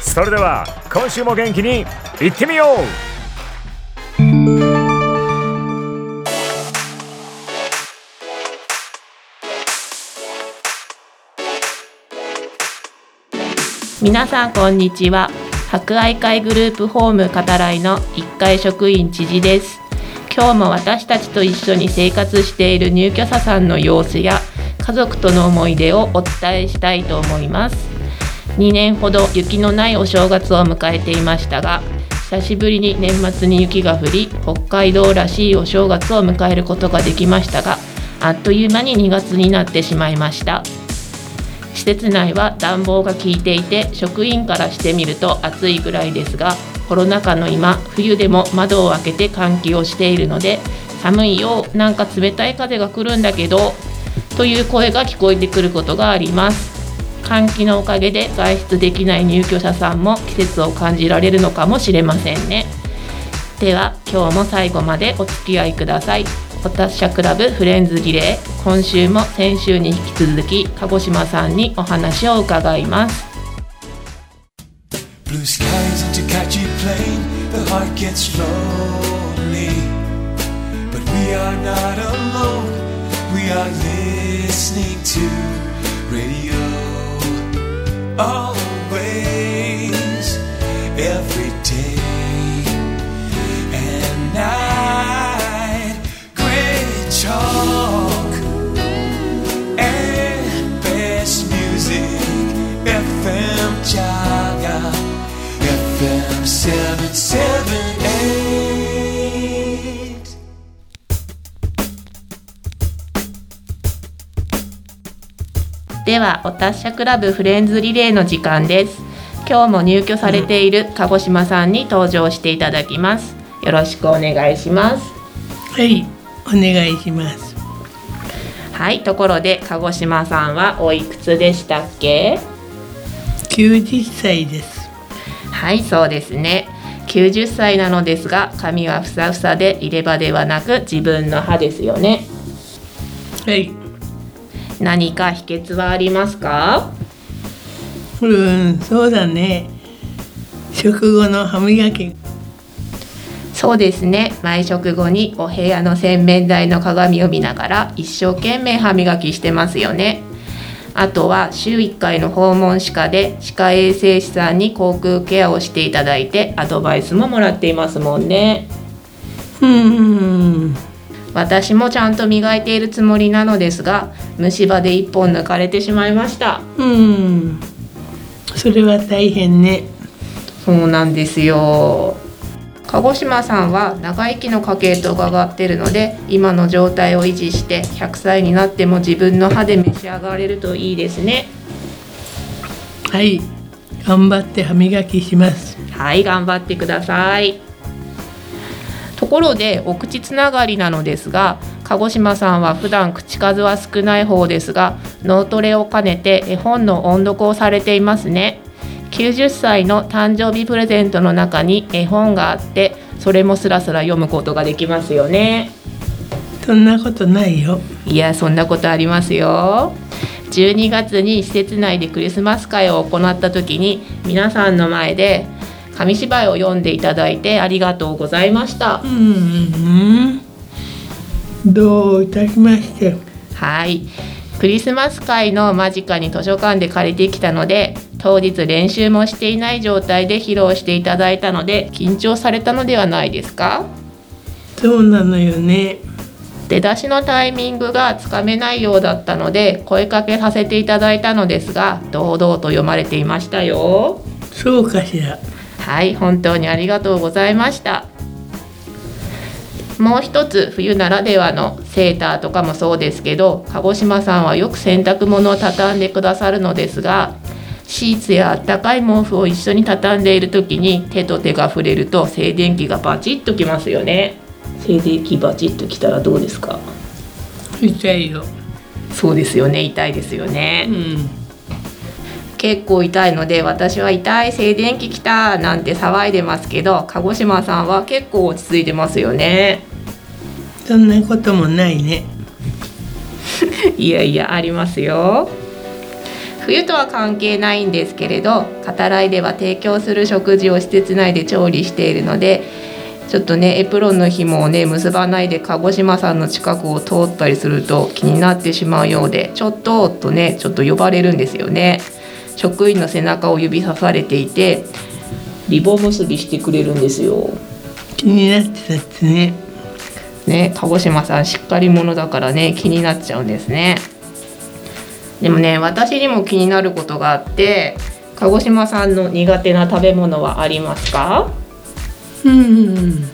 それでは今週も元気にいってみよう。皆さんこんにちは。博愛会グループホーム語らいの1階職員知事です。今日も私たちと一緒に生活している入居者さんの様子や家族との思い出をお伝えしたいと思います。2年ほど雪のないお正月を迎えていましたが久しぶりに年末に雪が降り北海道らしいお正月を迎えることができましたがあっという間に2月になってしまいました。施設内は暖房が効いていて職員からしてみると暑いぐらいですがコロナ禍の今冬でも窓を開けて換気をしているので寒いよなんか冷たい風が来るんだけどという声が聞こえてくることがあります。換気のおかげで外出できない入居者さんも季節を感じられるのかもしれませんね。では今日も最後までお付き合いください。お達者クラブフレンズリレー今週も先週に引き続き鹿児島さんにお話を伺います。Blue skies into catchy plane, the heart gets lonely. But we are not alone, we are listening to radio. Always, every ではお達者クラブフレンズリレーの時間です。今日も入居されている鹿児島さんに登場していただきます。よろしくお願いします。はい、お願いします。はいところで鹿児島さんはおいくつでしたっけ？90歳です。はいそうですね。90歳なのですが髪はふさふさで入れ歯ではなく自分の歯ですよね。はい、何か秘訣はありますか？うん、そうだね。食後の歯磨き。そうですね毎食後にお部屋の洗面台の鏡を見ながら一生懸命歯磨きしてますよねあとは週1回の訪問歯科で歯科衛生士さんに口腔ケアをしていただいてアドバイスももらっていますもんねうん、私もちゃんと磨いているつもりなのですが虫歯で1本抜かれてしまいましたうん。それは大変ね。そうなんですよ鹿児島さんは長生きの家系と伺ってるので今の状態を維持して100歳になっても自分の歯で召し上がれるといいですねはい、頑張って歯磨きします。はい頑張ってくださいところでお口つながりなのですが鹿児島さんは普段口数は少ない方ですが脳トレを兼ねて絵本の音読をされていますね。90歳の誕生日プレゼントの中に絵本があってそれもスラスラ読むことができますよね。そんなことないよ。いやそんなことありますよ。12月に施設内でクリスマス会を行った時に皆さんの前で紙芝居を読んでいただいてありがとうございました。うん、どういたしまして。はい。クリスマス会の間近に図書館で借りてきたので当日練習もしていない状態で披露していただいたので緊張されたのではないですか？そうなのよね。出だしのタイミングがつかめないようだったので声かけさせていただいたのですが堂々と読まれていましたよ。そうかしらはい本当にありがとうございました。もう一つ冬ならではのセーターとかもそうですけど鹿児島さんはよく洗濯物を畳んでくださるのですがシーツやあったかい毛布を一緒に畳んでいる時に手と手が触れると静電気がバチッときますよね。静電気バチッときたらどうですか？痛いよ。そうですよね痛いですよね、うん結構痛いので私は痛い静電気きたなんて騒いでますけど鹿児島さんは結構落ち着いてますよね。そんなこともないね。いやいやありますよ。冬とは関係ないんですけれど語らいでは提供する食事を施設内で調理しているのでちょっとねエプロンの紐をね結ばないで鹿児島さんの近くを通ったりすると気になってしまうようでちょっととねちょっと呼ばれるんですよね職員の背中を指さされていてリボン結びしてくれるんですよ。気になってたってね。ね鹿児島さんしっかり者だからね気になっちゃうんですね。でもね私にも気になることがあって鹿児島さんの苦手な食べ物はありますか？うん。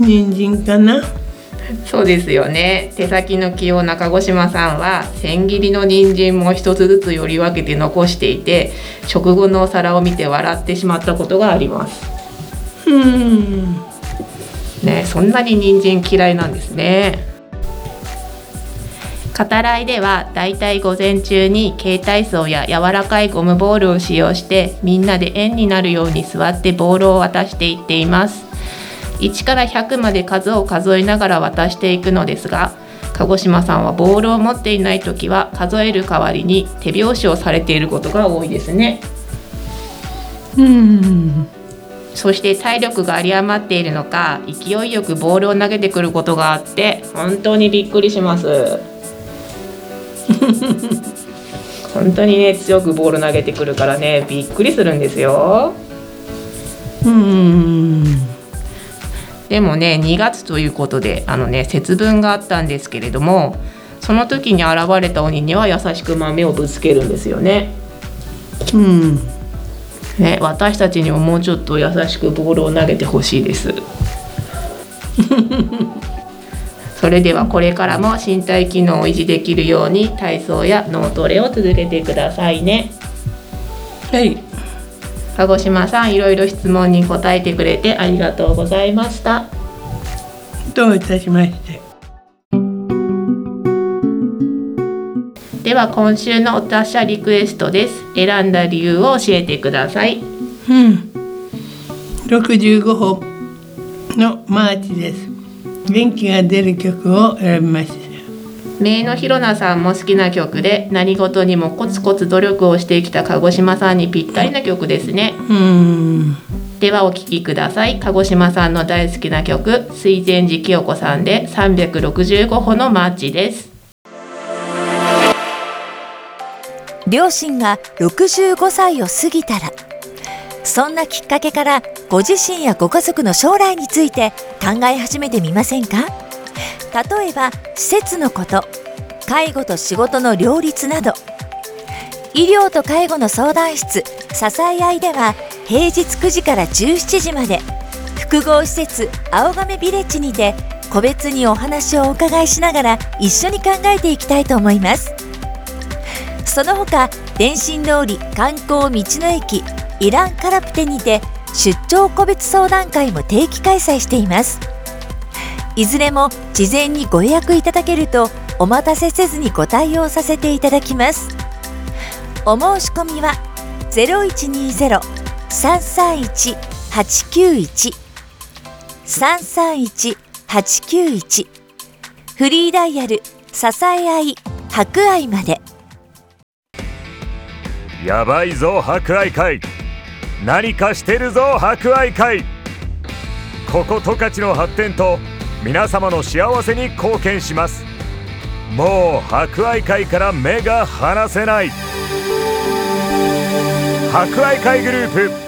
人参かなそうですよね。手先の器用な鹿児島さんは千切りの人参も一つずつより分けて残していて食後のお皿を見て笑ってしまったことがあります。うん。ねそんなに人参嫌いなんですね。語らいではだいたい午前中に携帯層や柔らかいゴムボールを使用してみんなで円になるように座ってボールを渡していっています1から100まで数を数えながら渡していくのですが鹿児島さんはボールを持っていない時は数える代わりに手拍子をされていることが多いですね。うん。そして体力が有り余っているのか勢いよくボールを投げてくることがあって本当にびっくりします。本当にね強くボール投げてくるからねびっくりするんですよ。うんでもね2月ということであのね節分があったんですけれどもその時に現れた鬼には優しく豆をぶつけるんですよね。うん。ね私たちにももうちょっと優しくボールを投げてほしいです。それではこれからも身体機能を維持できるように体操や脳トレを続けてくださいね。はい鹿児島さんいろいろ質問に答えてくれてありがとうございました。どういたしまして。では今週のお達者リクエストです。選んだ理由を教えてください。うん。365歩のマーチです。元気が出る曲を選びました名のひろなさんも好きな曲で何事にもコツコツ努力をしてきた鹿児島さんにぴったりな曲ですね。うん。ではお聴きください。鹿児島さんの大好きな曲水前寺清子さんで365歩のマーチです。両親が65歳を過ぎたらそんなきっかけからご自身やご家族の将来について考え始めてみませんか？例えば施設のこと介護と仕事の両立など。医療と介護の相談室支え合いでは平日9時から17時まで。複合施設青亀ビレッジにて個別にお話をお伺いしながら一緒に考えていきたいと思います。その他電信通り観光道の駅イランカラプテにて出張個別相談会も定期開催しています。いずれも事前にご予約いただけるとお待たせせずにご対応させていただきます。お申し込みは0120-331-891 331-891フリーダイヤル支え合い博愛まで。やばいぞ博愛会。何かしてるぞ博愛会。ここ十勝の発展と皆様の幸せに貢献します。もう博愛会から目が離せない。博愛会グループ